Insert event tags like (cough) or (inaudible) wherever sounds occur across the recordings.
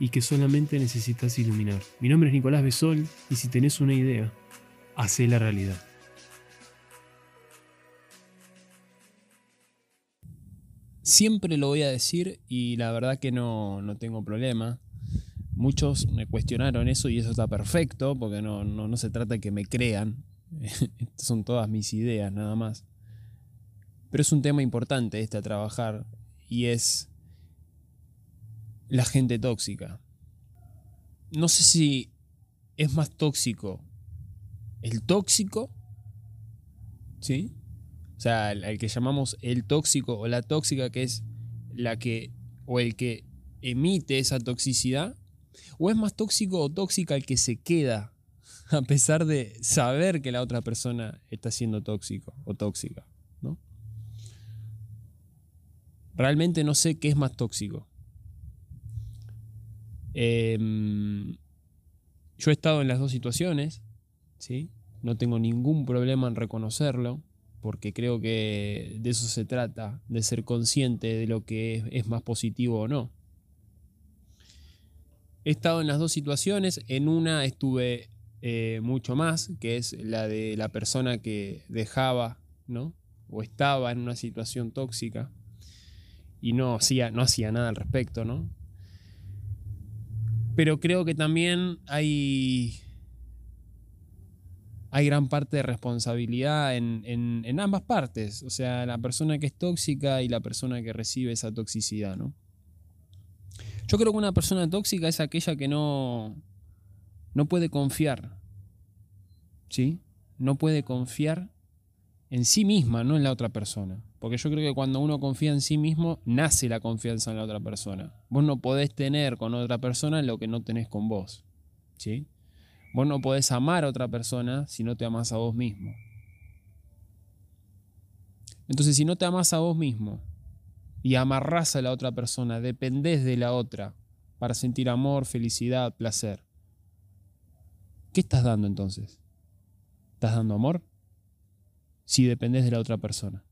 y que solamente necesitas iluminar. Mi nombre es Nicolás Besol y si tenés una idea, hacé la realidad. Siempre lo voy a decir y la verdad que no, tengo problema. Muchos me cuestionaron eso y eso está perfecto porque no, no, no se trata de que me crean. Estas (laughs) son todas mis ideas nada más. Pero es un tema importante este a trabajar y es la gente tóxica. No sé si es más tóxico el tóxico, ¿sí? O sea, el, que llamamos el tóxico o la tóxica, que es la que, o el que emite esa toxicidad, o es más tóxico o tóxica el que se queda (laughs) a pesar de saber que la otra persona está siendo tóxico o tóxica, ¿no? Realmente no sé qué es más tóxico. Em, yo he estado en las dos situaciones, ¿sí? No tengo ningún problema en reconocerlo, porque creo que de eso se trata, de ser consciente de lo que es, más positivo o no. He estado en las dos situaciones, en una estuve eh, mucho más, que es la de la persona que dejaba, ¿no? O estaba en una situación tóxica y no hacía, no hacía nada al respecto, ¿no? Pero creo que también hay, hay gran parte de responsabilidad en, en, ambas partes, o sea, la persona que es tóxica y la persona que recibe esa toxicidad, ¿no? Yo creo que una persona tóxica es aquella que no, no puede confiar, ¿sí? No puede confiar en sí misma, no en la otra persona. Porque yo creo que cuando uno confía en sí mismo, nace la confianza en la otra persona. Vos no podés tener con otra persona lo que no tenés con vos. ¿sí? Vos no podés amar a otra persona si no te amas a vos mismo. Entonces, si no te amas a vos mismo y amarrás a la otra persona, dependés de la otra para sentir amor, felicidad, placer, ¿qué estás dando entonces? ¿Estás dando amor? Si dependés de la otra persona.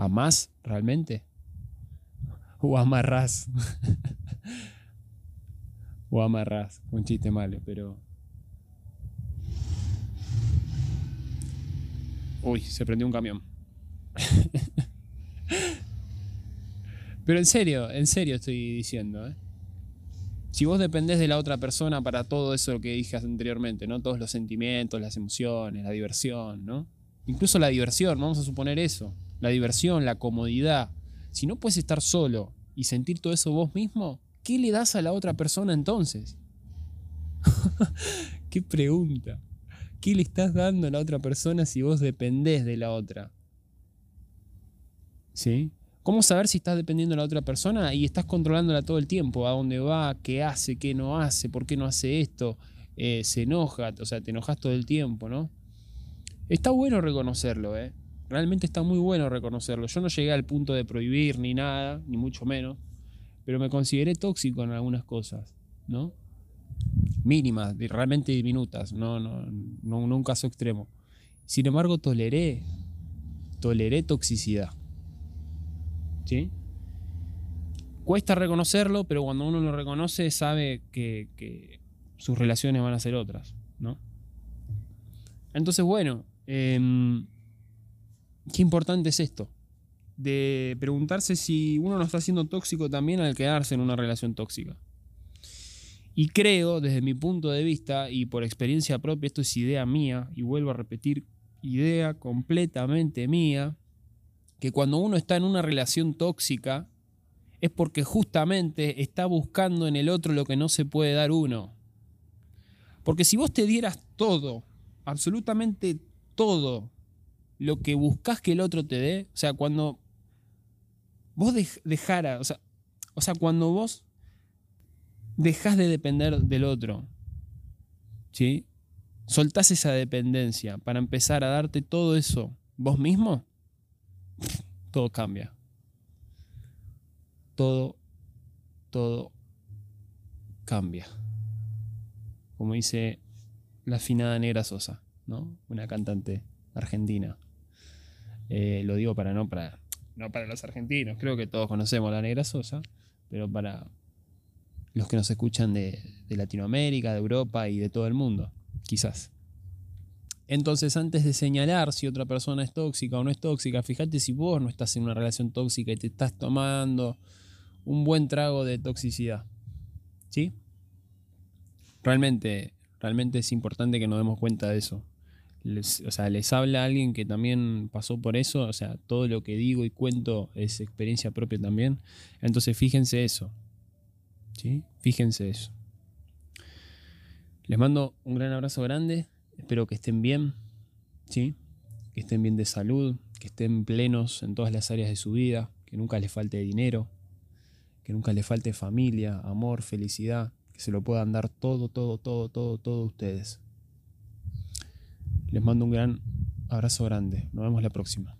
¿Amás realmente? ¿O amarrás? (laughs) o amarrás. Un chiste malo, pero... Uy, se prendió un camión. (laughs) pero en serio, en serio estoy diciendo, ¿eh? Si vos dependés de la otra persona para todo eso que dije anteriormente, ¿no? Todos los sentimientos, las emociones, la diversión, ¿no? Incluso la diversión, vamos a suponer eso la diversión, la comodidad, si no puedes estar solo y sentir todo eso vos mismo, ¿qué le das a la otra persona entonces? (laughs) ¿Qué pregunta? ¿Qué le estás dando a la otra persona si vos dependés de la otra? ¿Sí? ¿Cómo saber si estás dependiendo de la otra persona y estás controlándola todo el tiempo? ¿A dónde va? ¿Qué hace? ¿Qué no hace? ¿Por qué no hace esto? Eh, se enoja, o sea, te enojas todo el tiempo, ¿no? Está bueno reconocerlo, ¿eh? Realmente está muy bueno reconocerlo. Yo no llegué al punto de prohibir ni nada, ni mucho menos, pero me consideré tóxico en algunas cosas, ¿no? Mínimas, realmente diminutas, no, no, no, un caso extremo. Sin embargo, toleré, toleré toxicidad. ¿Sí? Cuesta reconocerlo, pero cuando uno lo reconoce sabe que, sus relaciones van a ser otras, ¿no? Entonces, bueno, em, qué importante es esto. De preguntarse si uno no está siendo tóxico también al quedarse en una relación tóxica. Y creo, desde mi punto de vista y por experiencia propia, esto es idea mía, y vuelvo a repetir, idea completamente mía, que cuando uno está en una relación tóxica es porque justamente está buscando en el otro lo que no se puede dar uno. Porque si vos te dieras todo, absolutamente todo, lo que buscas que el otro te dé, o sea, cuando vos dejara, o sea, o sea, cuando vos dejas de depender del otro ¿sí? Soltás esa dependencia para empezar a darte todo eso vos mismo, todo cambia. Todo, todo cambia. Como dice la finada Negra Sosa, ¿no? Una cantante argentina. Eh, lo digo para no para no para los argentinos, creo que todos conocemos la Negra Sosa, pero para los que nos escuchan de, de Latinoamérica, de Europa y de todo el mundo, quizás. Entonces, antes de señalar si otra persona es tóxica o no es tóxica, fíjate si vos no estás en una relación tóxica y te estás tomando un buen trago de toxicidad. ¿Sí? Realmente, realmente es importante que nos demos cuenta de eso. O sea, les habla alguien que también pasó por eso, o sea, todo lo que digo y cuento es experiencia propia también. Entonces, fíjense eso. ¿Sí? Fíjense eso. Les mando un gran abrazo grande. Espero que estén bien, ¿sí? que estén bien de salud, que estén plenos en todas las áreas de su vida, que nunca les falte dinero, que nunca les falte familia, amor, felicidad, que se lo puedan dar todo, todo, todo, todo, todo ustedes. Les mando un gran abrazo grande. Nos vemos la próxima.